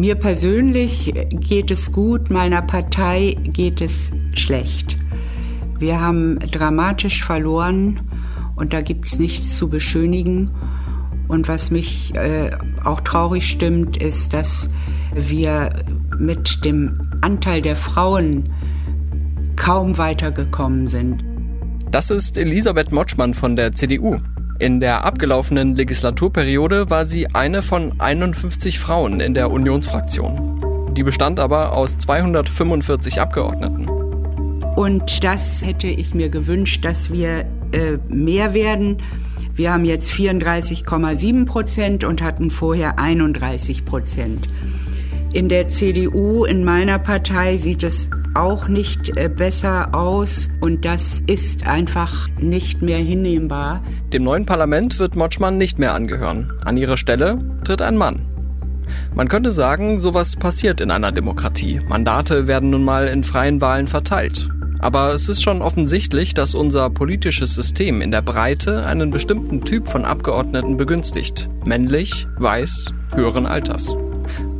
Mir persönlich geht es gut, meiner Partei geht es schlecht. Wir haben dramatisch verloren und da gibt es nichts zu beschönigen. Und was mich äh, auch traurig stimmt, ist, dass wir mit dem Anteil der Frauen kaum weitergekommen sind. Das ist Elisabeth Motschmann von der CDU. In der abgelaufenen Legislaturperiode war sie eine von 51 Frauen in der Unionsfraktion. Die bestand aber aus 245 Abgeordneten. Und das hätte ich mir gewünscht, dass wir äh, mehr werden. Wir haben jetzt 34,7 Prozent und hatten vorher 31 Prozent. In der CDU, in meiner Partei, sieht es auch nicht äh, besser aus und das ist einfach nicht mehr hinnehmbar. Dem neuen Parlament wird Motschmann nicht mehr angehören. An ihre Stelle tritt ein Mann. Man könnte sagen, sowas passiert in einer Demokratie. Mandate werden nun mal in freien Wahlen verteilt. Aber es ist schon offensichtlich, dass unser politisches System in der Breite einen bestimmten Typ von Abgeordneten begünstigt. Männlich, weiß, höheren Alters.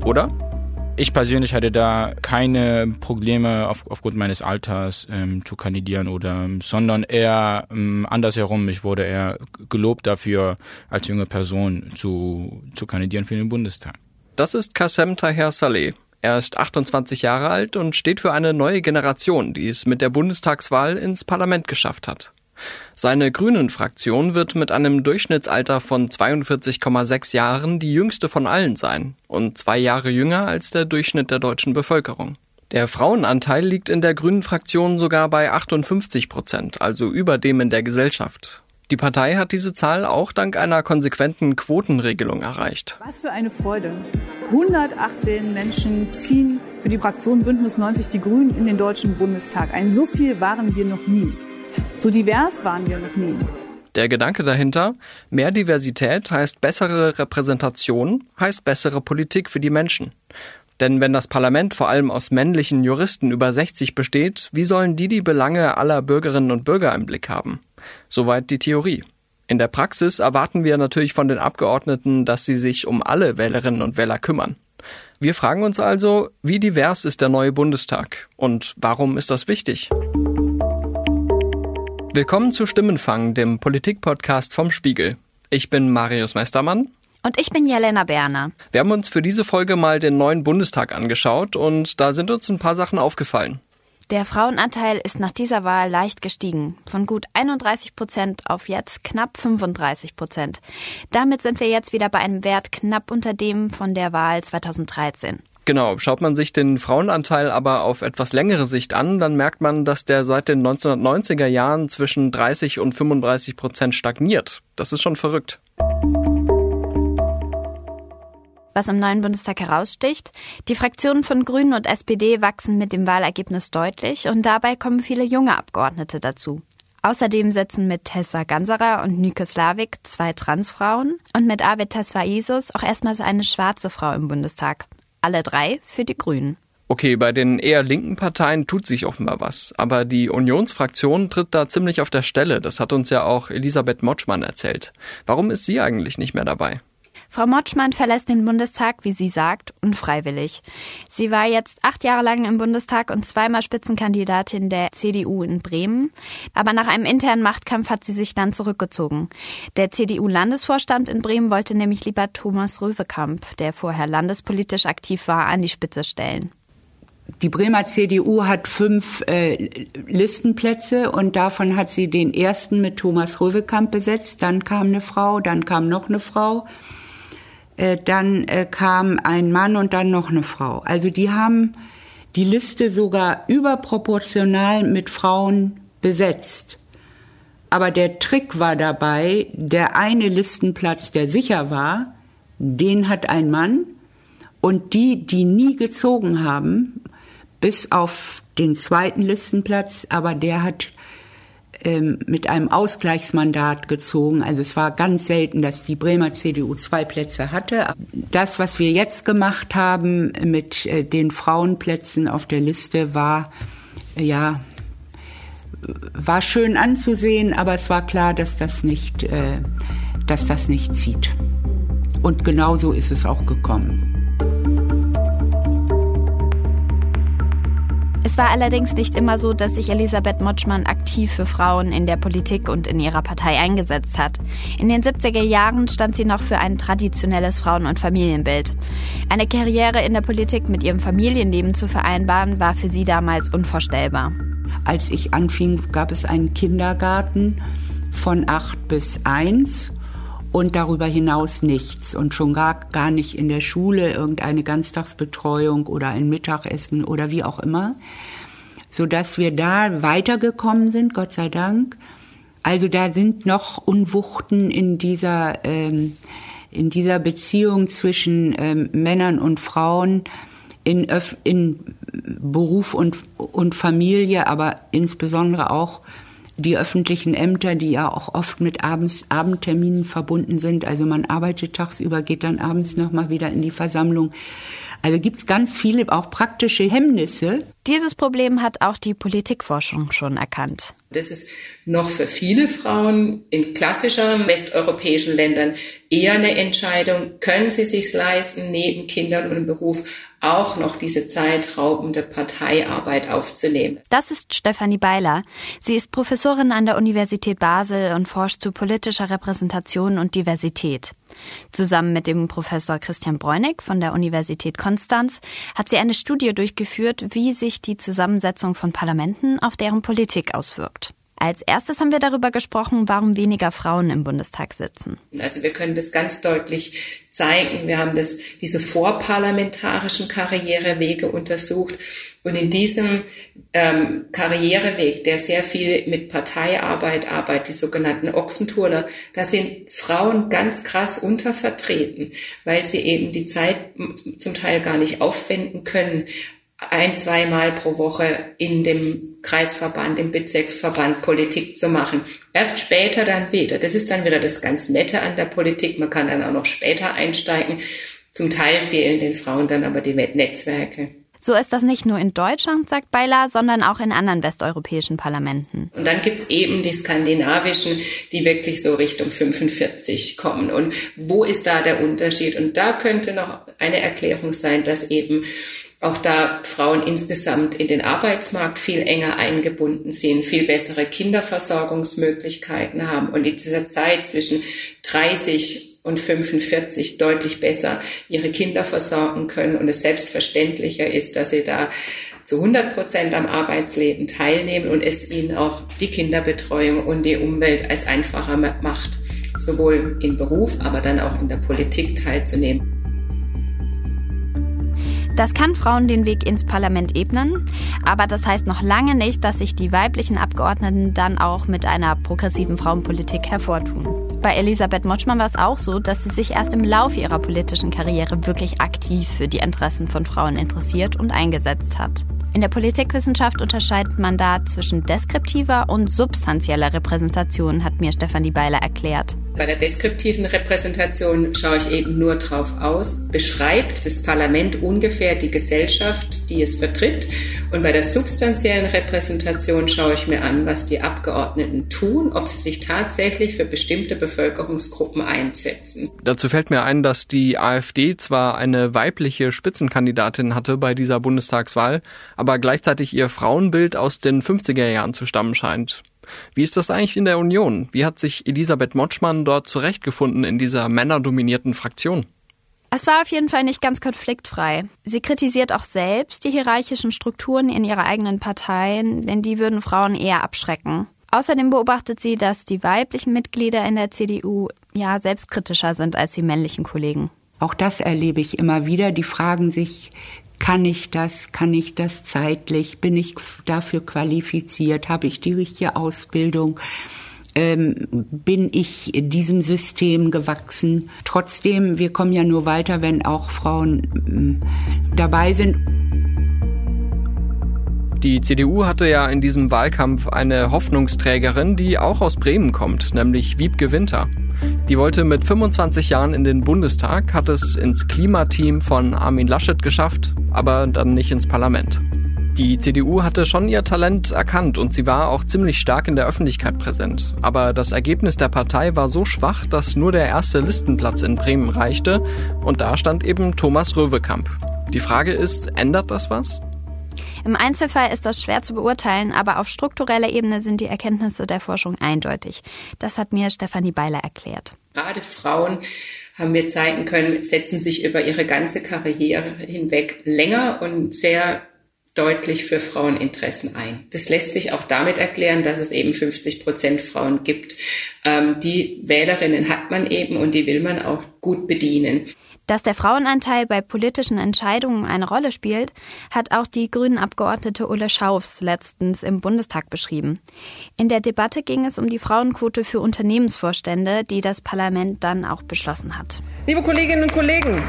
Oder? Ich persönlich hatte da keine Probleme auf, aufgrund meines Alters ähm, zu kandidieren oder, sondern eher ähm, andersherum. Ich wurde eher gelobt dafür, als junge Person zu, zu kandidieren für den Bundestag. Das ist Kassem Taher Saleh. Er ist 28 Jahre alt und steht für eine neue Generation, die es mit der Bundestagswahl ins Parlament geschafft hat. Seine Grünen-Fraktion wird mit einem Durchschnittsalter von 42,6 Jahren die jüngste von allen sein und zwei Jahre jünger als der Durchschnitt der deutschen Bevölkerung. Der Frauenanteil liegt in der Grünen-Fraktion sogar bei 58 Prozent, also über dem in der Gesellschaft. Die Partei hat diese Zahl auch dank einer konsequenten Quotenregelung erreicht. Was für eine Freude. 118 Menschen ziehen für die Fraktion Bündnis 90 Die Grünen in den Deutschen Bundestag ein. So viel waren wir noch nie. So divers waren wir noch nie. Der Gedanke dahinter, mehr Diversität heißt bessere Repräsentation, heißt bessere Politik für die Menschen. Denn wenn das Parlament vor allem aus männlichen Juristen über 60 besteht, wie sollen die die Belange aller Bürgerinnen und Bürger im Blick haben? Soweit die Theorie. In der Praxis erwarten wir natürlich von den Abgeordneten, dass sie sich um alle Wählerinnen und Wähler kümmern. Wir fragen uns also, wie divers ist der neue Bundestag und warum ist das wichtig? Willkommen zu Stimmenfang, dem Politikpodcast vom Spiegel. Ich bin Marius Meistermann. Und ich bin Jelena Berner. Wir haben uns für diese Folge mal den neuen Bundestag angeschaut und da sind uns ein paar Sachen aufgefallen. Der Frauenanteil ist nach dieser Wahl leicht gestiegen, von gut 31 Prozent auf jetzt knapp 35 Prozent. Damit sind wir jetzt wieder bei einem Wert knapp unter dem von der Wahl 2013. Genau, schaut man sich den Frauenanteil aber auf etwas längere Sicht an, dann merkt man, dass der seit den 1990er Jahren zwischen 30 und 35 Prozent stagniert. Das ist schon verrückt. Was im neuen Bundestag heraussticht, die Fraktionen von Grünen und SPD wachsen mit dem Wahlergebnis deutlich und dabei kommen viele junge Abgeordnete dazu. Außerdem sitzen mit Tessa Ganserer und Nike Slavik zwei Transfrauen und mit Arvid Tasfaisus auch erstmals eine schwarze Frau im Bundestag. Alle drei für die Grünen. Okay, bei den eher linken Parteien tut sich offenbar was. Aber die Unionsfraktion tritt da ziemlich auf der Stelle. Das hat uns ja auch Elisabeth Motschmann erzählt. Warum ist sie eigentlich nicht mehr dabei? Frau Motschmann verlässt den Bundestag, wie sie sagt, unfreiwillig. Sie war jetzt acht Jahre lang im Bundestag und zweimal Spitzenkandidatin der CDU in Bremen. Aber nach einem internen Machtkampf hat sie sich dann zurückgezogen. Der CDU-Landesvorstand in Bremen wollte nämlich lieber Thomas Röwekamp, der vorher landespolitisch aktiv war, an die Spitze stellen. Die Bremer CDU hat fünf äh, Listenplätze und davon hat sie den ersten mit Thomas Röwekamp besetzt. Dann kam eine Frau, dann kam noch eine Frau. Äh, dann äh, kam ein Mann und dann noch eine Frau. Also die haben die Liste sogar überproportional mit Frauen besetzt. Aber der Trick war dabei, der eine Listenplatz, der sicher war, den hat ein Mann und die, die nie gezogen haben, bis auf den zweiten Listenplatz, aber der hat mit einem Ausgleichsmandat gezogen. Also es war ganz selten, dass die Bremer CDU zwei Plätze hatte. Das, was wir jetzt gemacht haben mit äh, den Frauenplätzen auf der Liste, war äh, ja war schön anzusehen, aber es war klar, dass das nicht, äh, dass das nicht zieht. Und genauso ist es auch gekommen. Es war allerdings nicht immer so, dass sich Elisabeth Motschmann aktiv für Frauen in der Politik und in ihrer Partei eingesetzt hat. In den 70er Jahren stand sie noch für ein traditionelles Frauen- und Familienbild. Eine Karriere in der Politik mit ihrem Familienleben zu vereinbaren, war für sie damals unvorstellbar. Als ich anfing, gab es einen Kindergarten von acht bis eins und darüber hinaus nichts und schon gar, gar nicht in der Schule irgendeine Ganztagsbetreuung oder ein Mittagessen oder wie auch immer, so dass wir da weitergekommen sind, Gott sei Dank. Also da sind noch Unwuchten in dieser ähm, in dieser Beziehung zwischen ähm, Männern und Frauen in, in Beruf und, und Familie, aber insbesondere auch die öffentlichen Ämter, die ja auch oft mit Abends, Abendterminen verbunden sind. Also man arbeitet tagsüber, geht dann abends nochmal wieder in die Versammlung. Also gibt es ganz viele auch praktische Hemmnisse. Dieses Problem hat auch die Politikforschung schon erkannt. Das ist noch für viele Frauen in klassischeren westeuropäischen Ländern eher eine Entscheidung, können sie sich leisten, neben Kindern und im Beruf auch noch diese zeitraubende Parteiarbeit aufzunehmen. Das ist Stefanie Beiler. Sie ist Professorin an der Universität Basel und forscht zu politischer Repräsentation und Diversität. Zusammen mit dem Professor Christian Bräunig von der Universität Konstanz hat sie eine Studie durchgeführt, wie sich die Zusammensetzung von Parlamenten auf deren Politik auswirkt. Als erstes haben wir darüber gesprochen, warum weniger Frauen im Bundestag sitzen. Also wir können das ganz deutlich zeigen. Wir haben das, diese vorparlamentarischen Karrierewege untersucht. Und in diesem ähm, Karriereweg, der sehr viel mit Parteiarbeit arbeitet, die sogenannten Ochsenturler, da sind Frauen ganz krass untervertreten, weil sie eben die Zeit zum Teil gar nicht aufwenden können, ein, zweimal pro Woche in dem Kreisverband, im Bezirksverband Politik zu machen. Erst später dann wieder. Das ist dann wieder das ganz Nette an der Politik. Man kann dann auch noch später einsteigen. Zum Teil fehlen den Frauen dann aber die Netzwerke. So ist das nicht nur in Deutschland, sagt Beiler, sondern auch in anderen westeuropäischen Parlamenten. Und dann gibt's eben die skandinavischen, die wirklich so Richtung 45 kommen. Und wo ist da der Unterschied? Und da könnte noch eine Erklärung sein, dass eben auch da Frauen insgesamt in den Arbeitsmarkt viel enger eingebunden sind, viel bessere Kinderversorgungsmöglichkeiten haben und in dieser Zeit zwischen 30 und 45 deutlich besser ihre Kinder versorgen können und es selbstverständlicher ist, dass sie da zu 100 Prozent am Arbeitsleben teilnehmen und es ihnen auch die Kinderbetreuung und die Umwelt als einfacher macht, sowohl im Beruf, aber dann auch in der Politik teilzunehmen. Das kann Frauen den Weg ins Parlament ebnen, aber das heißt noch lange nicht, dass sich die weiblichen Abgeordneten dann auch mit einer progressiven Frauenpolitik hervortun. Bei Elisabeth Motschmann war es auch so, dass sie sich erst im Laufe ihrer politischen Karriere wirklich aktiv für die Interessen von Frauen interessiert und eingesetzt hat. In der Politikwissenschaft unterscheidet man da zwischen deskriptiver und substanzieller Repräsentation, hat mir Stefanie Beiler erklärt. Bei der deskriptiven Repräsentation schaue ich eben nur drauf aus, beschreibt das Parlament ungefähr die Gesellschaft, die es vertritt. Und bei der substanziellen Repräsentation schaue ich mir an, was die Abgeordneten tun, ob sie sich tatsächlich für bestimmte Bevölkerungsgruppen einsetzen. Dazu fällt mir ein, dass die AfD zwar eine weibliche Spitzenkandidatin hatte bei dieser Bundestagswahl, aber gleichzeitig ihr Frauenbild aus den 50er Jahren zu stammen scheint. Wie ist das eigentlich in der Union? Wie hat sich Elisabeth Motschmann dort zurechtgefunden in dieser männerdominierten Fraktion? Es war auf jeden Fall nicht ganz konfliktfrei. Sie kritisiert auch selbst die hierarchischen Strukturen in ihrer eigenen Partei, denn die würden Frauen eher abschrecken. Außerdem beobachtet sie, dass die weiblichen Mitglieder in der CDU ja selbstkritischer sind als die männlichen Kollegen. Auch das erlebe ich immer wieder. Die fragen sich, kann ich das? Kann ich das zeitlich? Bin ich dafür qualifiziert? Habe ich die richtige Ausbildung? Ähm, bin ich diesem System gewachsen? Trotzdem, wir kommen ja nur weiter, wenn auch Frauen äh, dabei sind. Die CDU hatte ja in diesem Wahlkampf eine Hoffnungsträgerin, die auch aus Bremen kommt, nämlich Wiebke Winter. Die wollte mit 25 Jahren in den Bundestag, hat es ins Klimateam von Armin Laschet geschafft, aber dann nicht ins Parlament. Die CDU hatte schon ihr Talent erkannt und sie war auch ziemlich stark in der Öffentlichkeit präsent. Aber das Ergebnis der Partei war so schwach, dass nur der erste Listenplatz in Bremen reichte und da stand eben Thomas Röwekamp. Die Frage ist, ändert das was? Im Einzelfall ist das schwer zu beurteilen, aber auf struktureller Ebene sind die Erkenntnisse der Forschung eindeutig. Das hat mir Stefanie Beiler erklärt. Gerade Frauen haben wir zeigen können, setzen sich über ihre ganze Karriere hinweg länger und sehr deutlich für Fraueninteressen ein. Das lässt sich auch damit erklären, dass es eben 50 Prozent Frauen gibt. Ähm, die Wählerinnen hat man eben und die will man auch gut bedienen. Dass der Frauenanteil bei politischen Entscheidungen eine Rolle spielt, hat auch die grünen Abgeordnete Ulle Schaufs letztens im Bundestag beschrieben. In der Debatte ging es um die Frauenquote für Unternehmensvorstände, die das Parlament dann auch beschlossen hat. Liebe Kolleginnen und Kollegen,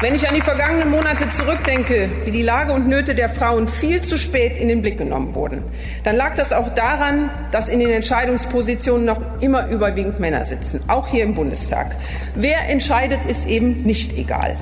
wenn ich an die vergangenen Monate zurückdenke, wie die Lage und Nöte der Frauen viel zu spät in den Blick genommen wurden, dann lag das auch daran, dass in den Entscheidungspositionen noch immer überwiegend Männer sitzen, auch hier im Bundestag. Wer entscheidet, ist eben nicht egal.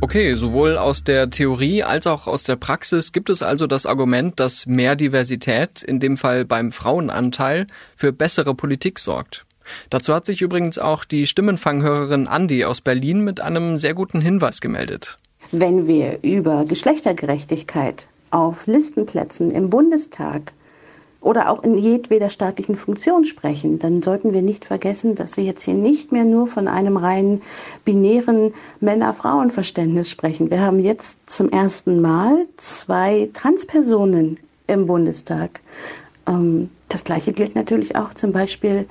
Okay, sowohl aus der Theorie als auch aus der Praxis gibt es also das Argument, dass mehr Diversität, in dem Fall beim Frauenanteil, für bessere Politik sorgt. Dazu hat sich übrigens auch die Stimmenfanghörerin Andi aus Berlin mit einem sehr guten Hinweis gemeldet. Wenn wir über Geschlechtergerechtigkeit auf Listenplätzen im Bundestag oder auch in jedweder staatlichen Funktion sprechen, dann sollten wir nicht vergessen, dass wir jetzt hier nicht mehr nur von einem rein binären Männer-Frauen-Verständnis sprechen. Wir haben jetzt zum ersten Mal zwei Transpersonen im Bundestag. Ähm, das Gleiche gilt natürlich auch zum Beispiel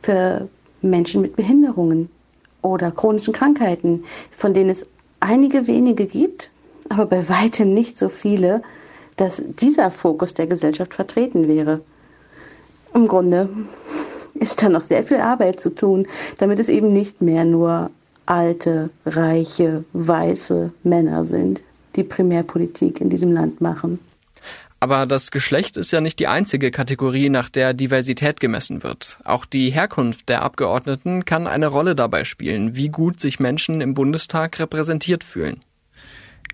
für Menschen mit Behinderungen oder chronischen Krankheiten, von denen es einige wenige gibt, aber bei weitem nicht so viele, dass dieser Fokus der Gesellschaft vertreten wäre. Im Grunde ist da noch sehr viel Arbeit zu tun, damit es eben nicht mehr nur alte, reiche, weiße Männer sind, die Primärpolitik in diesem Land machen. Aber das Geschlecht ist ja nicht die einzige Kategorie, nach der Diversität gemessen wird. Auch die Herkunft der Abgeordneten kann eine Rolle dabei spielen, wie gut sich Menschen im Bundestag repräsentiert fühlen.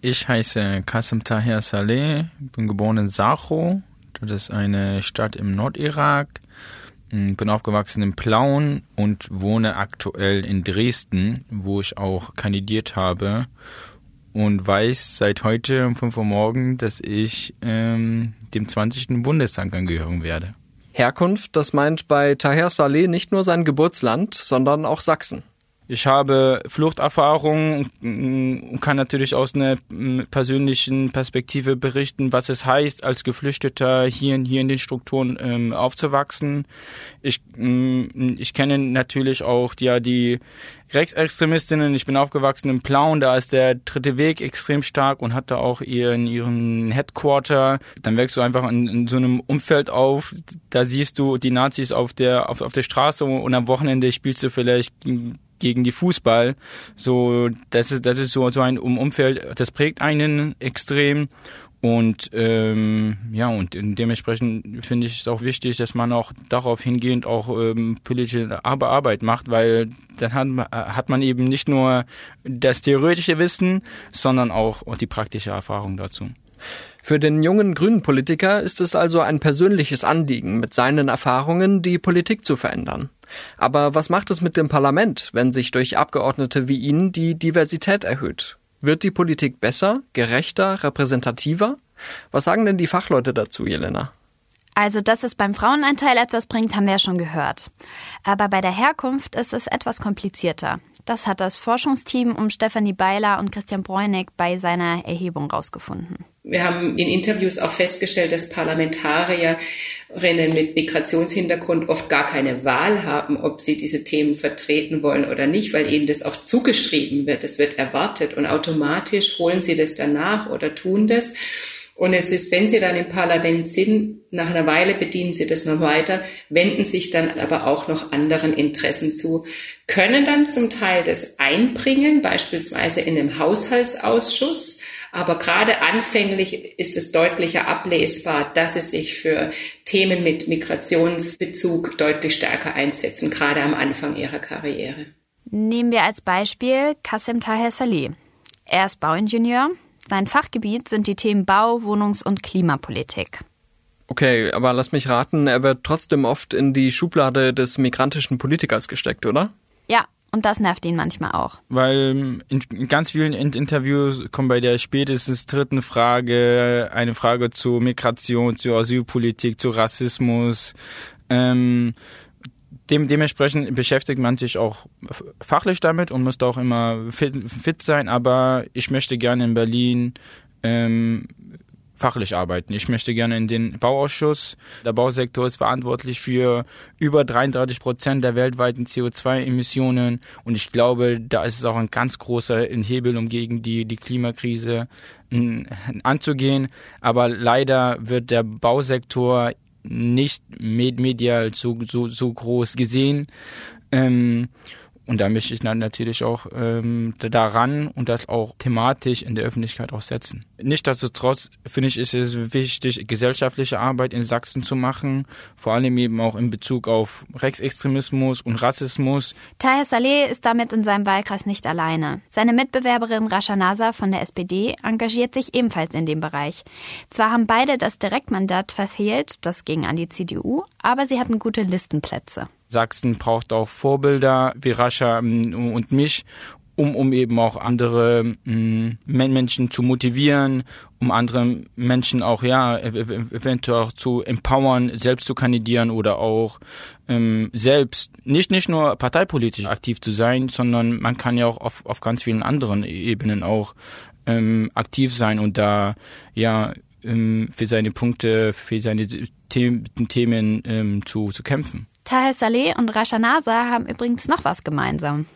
Ich heiße Qasim Tahir Saleh, bin geboren in Sacho, das ist eine Stadt im Nordirak. Bin aufgewachsen in Plauen und wohne aktuell in Dresden, wo ich auch kandidiert habe und weiß seit heute um 5 Uhr morgen, dass ich ähm, dem 20. Bundestag angehören werde. Herkunft, das meint bei Taher Saleh nicht nur sein Geburtsland, sondern auch Sachsen. Ich habe Fluchterfahrung und kann natürlich aus einer persönlichen Perspektive berichten, was es heißt, als Geflüchteter hier, hier in den Strukturen ähm, aufzuwachsen. Ich, ich kenne natürlich auch ja, die Rechtsextremistinnen. Ich bin aufgewachsen in Plauen, da ist der dritte Weg extrem stark und hatte auch ihren, ihren Headquarter. Dann wächst du einfach in, in so einem Umfeld auf, da siehst du die Nazis auf der, auf, auf der Straße und am Wochenende spielst du vielleicht gegen die Fußball. So, das ist, das ist so, so ein Umfeld, das prägt einen extrem. Und ähm, ja, und dementsprechend finde ich es auch wichtig, dass man auch darauf hingehend auch ähm, politische Arbeit macht, weil dann hat, hat man eben nicht nur das theoretische Wissen, sondern auch die praktische Erfahrung dazu. Für den jungen grünen Politiker ist es also ein persönliches Anliegen, mit seinen Erfahrungen die Politik zu verändern. Aber was macht es mit dem Parlament, wenn sich durch Abgeordnete wie ihn die Diversität erhöht? Wird die Politik besser, gerechter, repräsentativer? Was sagen denn die Fachleute dazu, Jelena? Also, dass es beim Frauenanteil etwas bringt, haben wir ja schon gehört. Aber bei der Herkunft ist es etwas komplizierter. Das hat das Forschungsteam um Stefanie Beiler und Christian Bräunig bei seiner Erhebung rausgefunden. Wir haben in Interviews auch festgestellt, dass Parlamentarierinnen mit Migrationshintergrund oft gar keine Wahl haben, ob sie diese Themen vertreten wollen oder nicht, weil ihnen das auch zugeschrieben wird. Es wird erwartet und automatisch holen sie das danach oder tun das. Und es ist, wenn Sie dann im Parlament sind, nach einer Weile bedienen Sie das noch weiter, wenden sich dann aber auch noch anderen Interessen zu, können dann zum Teil das einbringen, beispielsweise in einem Haushaltsausschuss. Aber gerade anfänglich ist es deutlicher ablesbar, dass sie sich für Themen mit Migrationsbezug deutlich stärker einsetzen, gerade am Anfang ihrer Karriere. Nehmen wir als Beispiel Kassem Taher Saleh. Er ist Bauingenieur, sein Fachgebiet sind die Themen Bau, Wohnungs- und Klimapolitik. Okay, aber lass mich raten, er wird trotzdem oft in die Schublade des migrantischen Politikers gesteckt, oder? Ja, und das nervt ihn manchmal auch. Weil in, in ganz vielen Interviews kommt bei der spätestens dritten Frage eine Frage zu Migration, zu Asylpolitik, zu Rassismus. Ähm, dem, dementsprechend beschäftigt man sich auch fachlich damit und muss auch immer fit, fit sein, aber ich möchte gerne in Berlin ähm, fachlich arbeiten. Ich möchte gerne in den Bauausschuss. Der Bausektor ist verantwortlich für über 33 Prozent der weltweiten CO2-Emissionen und ich glaube, da ist es auch ein ganz großer Hebel, um gegen die, die Klimakrise anzugehen. Aber leider wird der Bausektor nicht medial so, so, so groß gesehen. Ähm, und da möchte ich dann natürlich auch ähm, daran und das auch thematisch in der Öffentlichkeit auch setzen. Nichtsdestotrotz finde ich, ist es wichtig, gesellschaftliche Arbeit in Sachsen zu machen, vor allem eben auch in Bezug auf Rechtsextremismus und Rassismus. Tahir Saleh ist damit in seinem Wahlkreis nicht alleine. Seine Mitbewerberin Rasha Nasa von der SPD engagiert sich ebenfalls in dem Bereich. Zwar haben beide das Direktmandat verfehlt, das ging an die CDU, aber sie hatten gute Listenplätze. Sachsen braucht auch Vorbilder wie Rascha ähm, und mich, um, um eben auch andere ähm, Menschen zu motivieren, um andere Menschen auch ja eventuell auch zu empowern, selbst zu kandidieren oder auch ähm, selbst nicht nicht nur parteipolitisch aktiv zu sein, sondern man kann ja auch auf, auf ganz vielen anderen Ebenen auch ähm, aktiv sein und da ja ähm, für seine Punkte, für seine Themen, Themen ähm, zu, zu kämpfen. Tahir Saleh und Rasha Nasa haben übrigens noch was gemeinsam.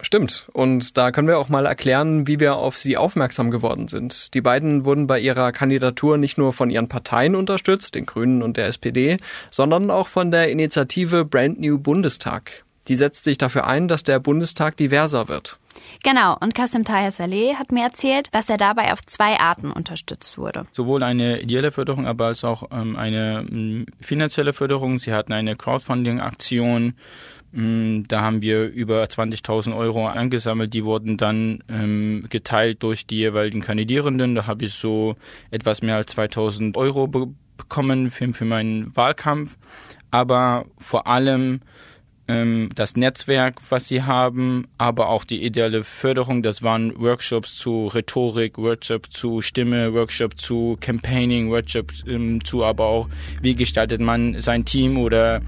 Stimmt. Und da können wir auch mal erklären, wie wir auf sie aufmerksam geworden sind. Die beiden wurden bei ihrer Kandidatur nicht nur von ihren Parteien unterstützt, den Grünen und der SPD, sondern auch von der Initiative Brand New Bundestag. Die setzt sich dafür ein, dass der Bundestag diverser wird. Genau, und Kasim Tahir Saleh hat mir erzählt, dass er dabei auf zwei Arten unterstützt wurde. Sowohl eine ideelle Förderung, aber als auch ähm, eine ähm, finanzielle Förderung. Sie hatten eine Crowdfunding-Aktion. Ähm, da haben wir über 20.000 Euro angesammelt. Die wurden dann ähm, geteilt durch die jeweiligen Kandidierenden. Da habe ich so etwas mehr als 2.000 Euro be bekommen für, für meinen Wahlkampf. Aber vor allem das Netzwerk, was sie haben, aber auch die ideale Förderung. Das waren Workshops zu Rhetorik, Workshops zu Stimme, Workshops zu Campaigning, Workshops ähm, zu aber auch, wie gestaltet man sein Team oder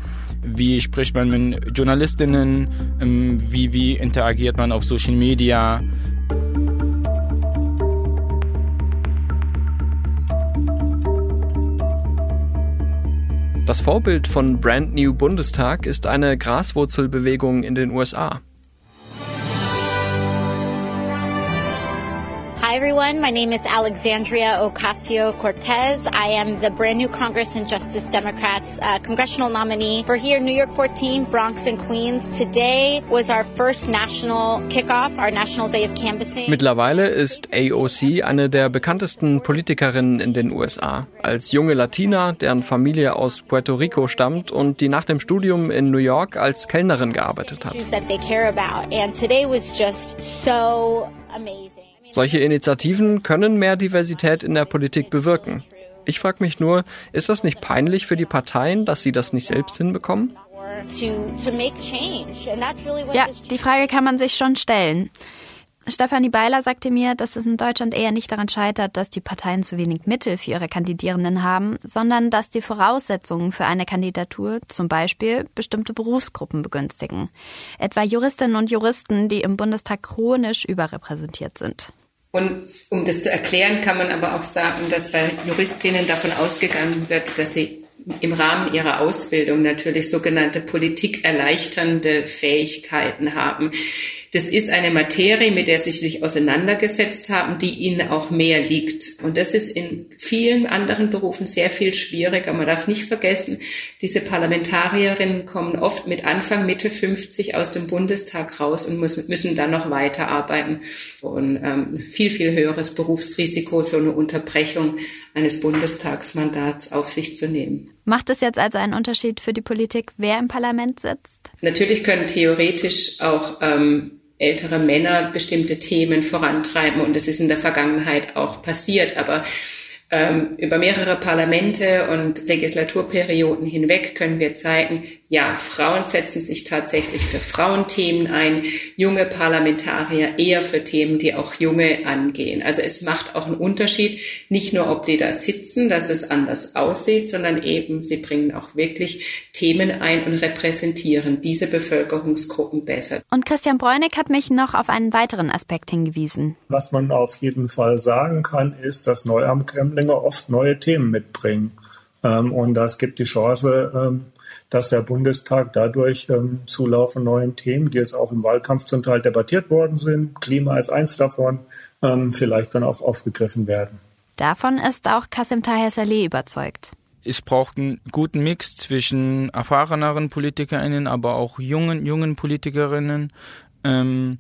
wie spricht man mit Journalistinnen, ähm, wie, wie interagiert man auf Social Media. Das Vorbild von Brand New Bundestag ist eine Graswurzelbewegung in den USA. Everyone. My name is Alexandria Ocasio Cortez. I am the brand new Congress and Justice Democrats uh, congressional nominee for here, New York 14, Bronx and Queens. Today was our first national kickoff, our national day of canvassing. Mittlerweile ist AOC eine der bekanntesten Politikerinnen in den USA. Als junge Latina, deren Familie aus Puerto Rico stammt und die nach dem Studium in New York als Kellnerin gearbeitet hat. And today was just so amazing. Solche Initiativen können mehr Diversität in der Politik bewirken. Ich frage mich nur, ist das nicht peinlich für die Parteien, dass sie das nicht selbst hinbekommen? Ja, die Frage kann man sich schon stellen. Stefanie Beiler sagte mir, dass es in Deutschland eher nicht daran scheitert, dass die Parteien zu wenig Mittel für ihre Kandidierenden haben, sondern dass die Voraussetzungen für eine Kandidatur zum Beispiel bestimmte Berufsgruppen begünstigen. Etwa Juristinnen und Juristen, die im Bundestag chronisch überrepräsentiert sind. Und um das zu erklären, kann man aber auch sagen, dass bei Juristinnen davon ausgegangen wird, dass sie im Rahmen ihrer Ausbildung natürlich sogenannte politikerleichternde Fähigkeiten haben. Das ist eine Materie, mit der sie sich auseinandergesetzt haben, die ihnen auch mehr liegt. Und das ist in vielen anderen Berufen sehr viel schwieriger. Man darf nicht vergessen, diese Parlamentarierinnen kommen oft mit Anfang, Mitte 50 aus dem Bundestag raus und müssen, müssen dann noch weiterarbeiten. Und ähm, viel, viel höheres Berufsrisiko, so eine Unterbrechung eines Bundestagsmandats auf sich zu nehmen. Macht es jetzt also einen Unterschied für die Politik, wer im Parlament sitzt? Natürlich können theoretisch auch ähm, ältere Männer bestimmte Themen vorantreiben und das ist in der Vergangenheit auch passiert. Aber ähm, über mehrere Parlamente und Legislaturperioden hinweg können wir zeigen, ja, Frauen setzen sich tatsächlich für Frauenthemen ein, junge Parlamentarier eher für Themen, die auch junge angehen. Also es macht auch einen Unterschied, nicht nur, ob die da sitzen, dass es anders aussieht, sondern eben, sie bringen auch wirklich Themen ein und repräsentieren diese Bevölkerungsgruppen besser. Und Christian Bräunig hat mich noch auf einen weiteren Aspekt hingewiesen. Was man auf jeden Fall sagen kann, ist, dass Neuamtkremlinge oft neue Themen mitbringen. Ähm, und das gibt die Chance, ähm, dass der Bundestag dadurch ähm, Zulauf von neuen Themen, die jetzt auch im Wahlkampf zum Teil debattiert worden sind, Klima ist eins davon, vielleicht dann auch aufgegriffen werden. Davon ist auch Kasim Taher Saleh überzeugt. Es braucht einen guten Mix zwischen erfahreneren PolitikerInnen, aber auch jungen, jungen PolitikerInnen. Ähm,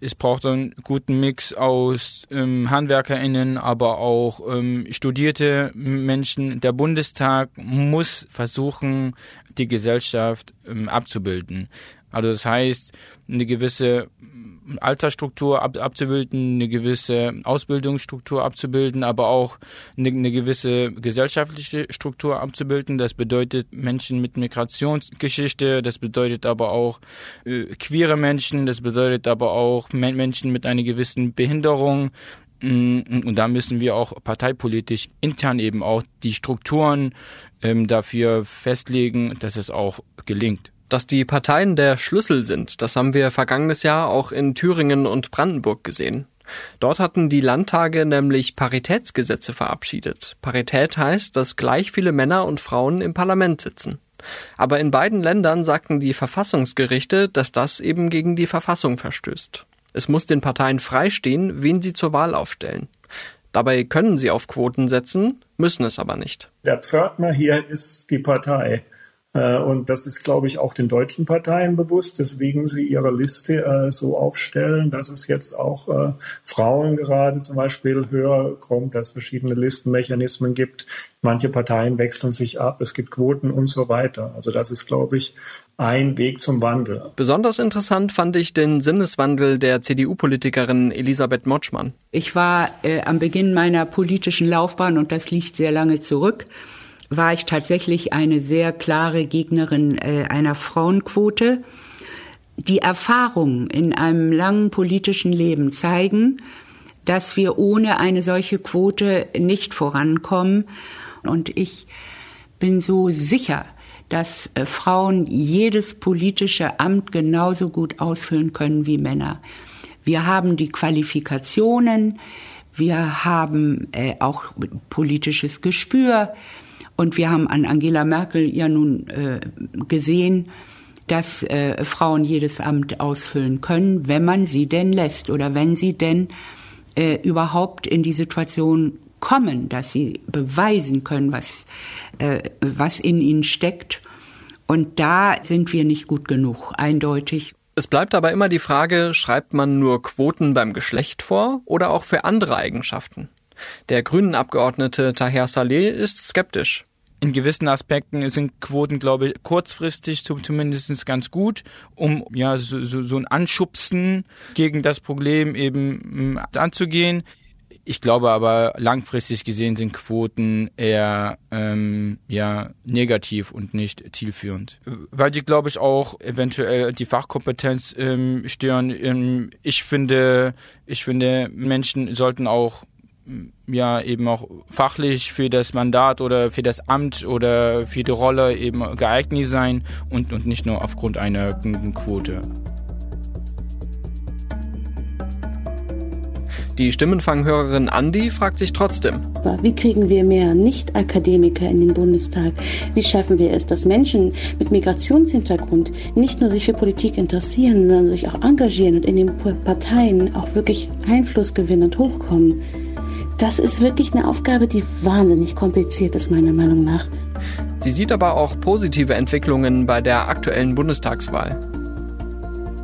es braucht einen guten Mix aus ähm, HandwerkerInnen, aber auch ähm, studierte Menschen. Der Bundestag muss versuchen, die Gesellschaft ähm, abzubilden. Also das heißt, eine gewisse Altersstruktur ab, abzubilden, eine gewisse Ausbildungsstruktur abzubilden, aber auch eine, eine gewisse gesellschaftliche Struktur abzubilden. Das bedeutet Menschen mit Migrationsgeschichte, das bedeutet aber auch äh, queere Menschen, das bedeutet aber auch Menschen mit einer gewissen Behinderung. Mm, und da müssen wir auch parteipolitisch intern eben auch die Strukturen ähm, dafür festlegen, dass es auch gelingt. Dass die Parteien der Schlüssel sind, das haben wir vergangenes Jahr auch in Thüringen und Brandenburg gesehen. Dort hatten die Landtage nämlich Paritätsgesetze verabschiedet. Parität heißt, dass gleich viele Männer und Frauen im Parlament sitzen. Aber in beiden Ländern sagten die Verfassungsgerichte, dass das eben gegen die Verfassung verstößt. Es muss den Parteien freistehen, wen sie zur Wahl aufstellen. Dabei können sie auf Quoten setzen, müssen es aber nicht. Der Pförtner hier ist die Partei. Äh, und das ist, glaube ich, auch den deutschen Parteien bewusst, deswegen sie ihre Liste äh, so aufstellen, dass es jetzt auch äh, Frauen gerade zum Beispiel höher kommt, dass es verschiedene Listenmechanismen gibt. Manche Parteien wechseln sich ab, es gibt Quoten und so weiter. Also das ist, glaube ich, ein Weg zum Wandel. Besonders interessant fand ich den Sinneswandel der CDU-Politikerin Elisabeth Motschmann. Ich war äh, am Beginn meiner politischen Laufbahn, und das liegt sehr lange zurück, war ich tatsächlich eine sehr klare Gegnerin äh, einer Frauenquote. Die Erfahrungen in einem langen politischen Leben zeigen, dass wir ohne eine solche Quote nicht vorankommen. Und ich bin so sicher, dass äh, Frauen jedes politische Amt genauso gut ausfüllen können wie Männer. Wir haben die Qualifikationen, wir haben äh, auch politisches Gespür, und wir haben an Angela Merkel ja nun äh, gesehen, dass äh, Frauen jedes Amt ausfüllen können, wenn man sie denn lässt oder wenn sie denn äh, überhaupt in die Situation kommen, dass sie beweisen können, was, äh, was in ihnen steckt. Und da sind wir nicht gut genug, eindeutig. Es bleibt aber immer die Frage, schreibt man nur Quoten beim Geschlecht vor oder auch für andere Eigenschaften? Der grünen Abgeordnete Taher Saleh ist skeptisch in gewissen Aspekten sind Quoten, glaube ich, kurzfristig zumindest ganz gut, um ja so, so, so ein Anschubsen gegen das Problem eben mm, anzugehen. Ich glaube aber langfristig gesehen sind Quoten eher ähm, ja negativ und nicht zielführend, weil sie glaube ich auch eventuell die Fachkompetenz ähm, stören. Ähm, ich finde, ich finde Menschen sollten auch ja eben auch fachlich für das Mandat oder für das Amt oder für die Rolle eben geeignet sein und, und nicht nur aufgrund einer Quote. Die Stimmenfanghörerin Andi fragt sich trotzdem. Wie kriegen wir mehr Nicht-Akademiker in den Bundestag? Wie schaffen wir es, dass Menschen mit Migrationshintergrund nicht nur sich für Politik interessieren, sondern sich auch engagieren und in den Parteien auch wirklich Einfluss gewinnen und hochkommen? Das ist wirklich eine Aufgabe, die wahnsinnig kompliziert ist, meiner Meinung nach. Sie sieht aber auch positive Entwicklungen bei der aktuellen Bundestagswahl.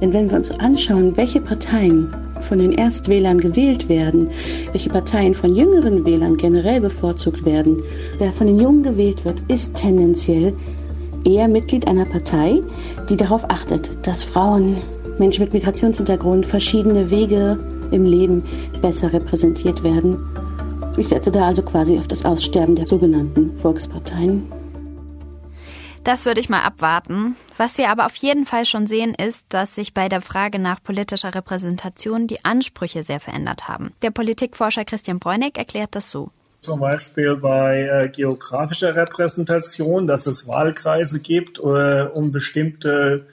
Denn wenn wir uns anschauen, welche Parteien von den Erstwählern gewählt werden, welche Parteien von jüngeren Wählern generell bevorzugt werden, wer von den Jungen gewählt wird, ist tendenziell eher Mitglied einer Partei, die darauf achtet, dass Frauen, Menschen mit Migrationshintergrund, verschiedene Wege im Leben besser repräsentiert werden ich setze da also quasi auf das Aussterben der sogenannten Volksparteien. Das würde ich mal abwarten. Was wir aber auf jeden Fall schon sehen, ist, dass sich bei der Frage nach politischer Repräsentation die Ansprüche sehr verändert haben. Der Politikforscher Christian Bräunig erklärt das so zum Beispiel bei äh, geografischer Repräsentation, dass es Wahlkreise gibt, äh, um bestimmte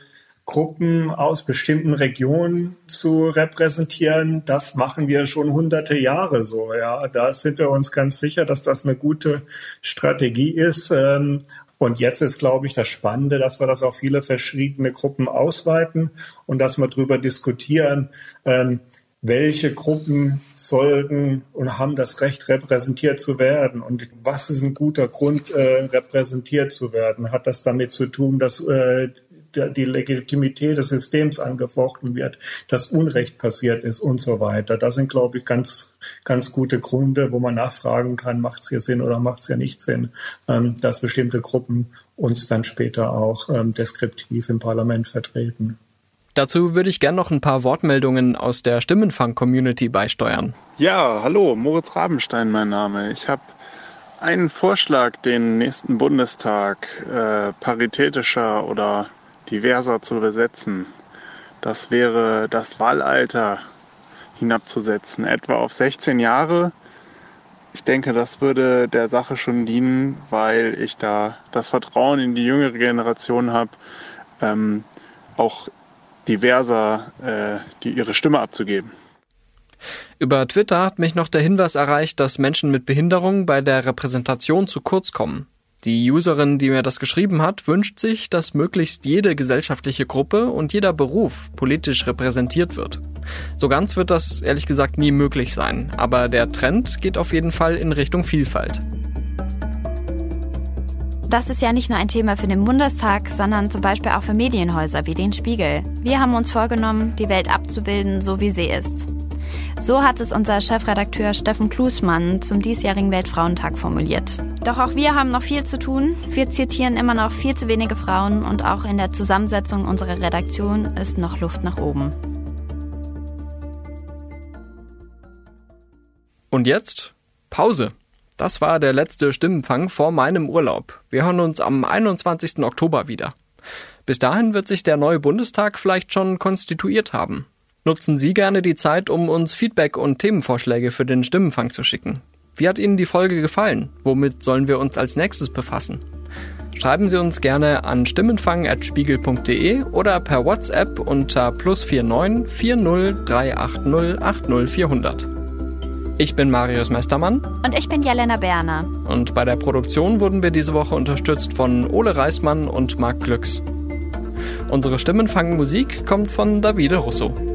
Gruppen aus bestimmten Regionen zu repräsentieren. Das machen wir schon hunderte Jahre so. Ja, da sind wir uns ganz sicher, dass das eine gute Strategie ist. Ähm, und jetzt ist, glaube ich, das Spannende, dass wir das auf viele verschiedene Gruppen ausweiten und dass wir darüber diskutieren, ähm, welche Gruppen sollten und haben das Recht, repräsentiert zu werden und was ist ein guter Grund, äh, repräsentiert zu werden? Hat das damit zu tun, dass äh, die Legitimität des Systems angefochten wird, dass Unrecht passiert ist und so weiter. Das sind, glaube ich, ganz, ganz gute Gründe, wo man nachfragen kann, macht es hier Sinn oder macht es hier nicht Sinn, ähm, dass bestimmte Gruppen uns dann später auch ähm, deskriptiv im Parlament vertreten. Dazu würde ich gern noch ein paar Wortmeldungen aus der Stimmenfang-Community beisteuern. Ja, hallo, Moritz Rabenstein mein Name. Ich habe einen Vorschlag, den nächsten Bundestag äh, paritätischer oder diverser zu besetzen. Das wäre das Wahlalter hinabzusetzen, etwa auf 16 Jahre. Ich denke, das würde der Sache schon dienen, weil ich da das Vertrauen in die jüngere Generation habe, ähm, auch diverser äh, die ihre Stimme abzugeben. Über Twitter hat mich noch der Hinweis erreicht, dass Menschen mit Behinderung bei der Repräsentation zu kurz kommen. Die Userin, die mir das geschrieben hat, wünscht sich, dass möglichst jede gesellschaftliche Gruppe und jeder Beruf politisch repräsentiert wird. So ganz wird das ehrlich gesagt nie möglich sein, aber der Trend geht auf jeden Fall in Richtung Vielfalt. Das ist ja nicht nur ein Thema für den Bundestag, sondern zum Beispiel auch für Medienhäuser wie den Spiegel. Wir haben uns vorgenommen, die Welt abzubilden, so wie sie ist. So hat es unser Chefredakteur Steffen Klusmann zum diesjährigen Weltfrauentag formuliert. Doch auch wir haben noch viel zu tun. Wir zitieren immer noch viel zu wenige Frauen und auch in der Zusammensetzung unserer Redaktion ist noch Luft nach oben. Und jetzt Pause. Das war der letzte Stimmenfang vor meinem Urlaub. Wir hören uns am 21. Oktober wieder. Bis dahin wird sich der neue Bundestag vielleicht schon konstituiert haben. Nutzen Sie gerne die Zeit, um uns Feedback und Themenvorschläge für den Stimmenfang zu schicken. Wie hat Ihnen die Folge gefallen? Womit sollen wir uns als nächstes befassen? Schreiben Sie uns gerne an stimmenfang.spiegel.de oder per WhatsApp unter plus 49 40 380 80 400. Ich bin Marius Mestermann. Und ich bin Jelena Berner. Und bei der Produktion wurden wir diese Woche unterstützt von Ole Reismann und Marc Glücks. Unsere Stimmenfangen Musik kommt von Davide Russo.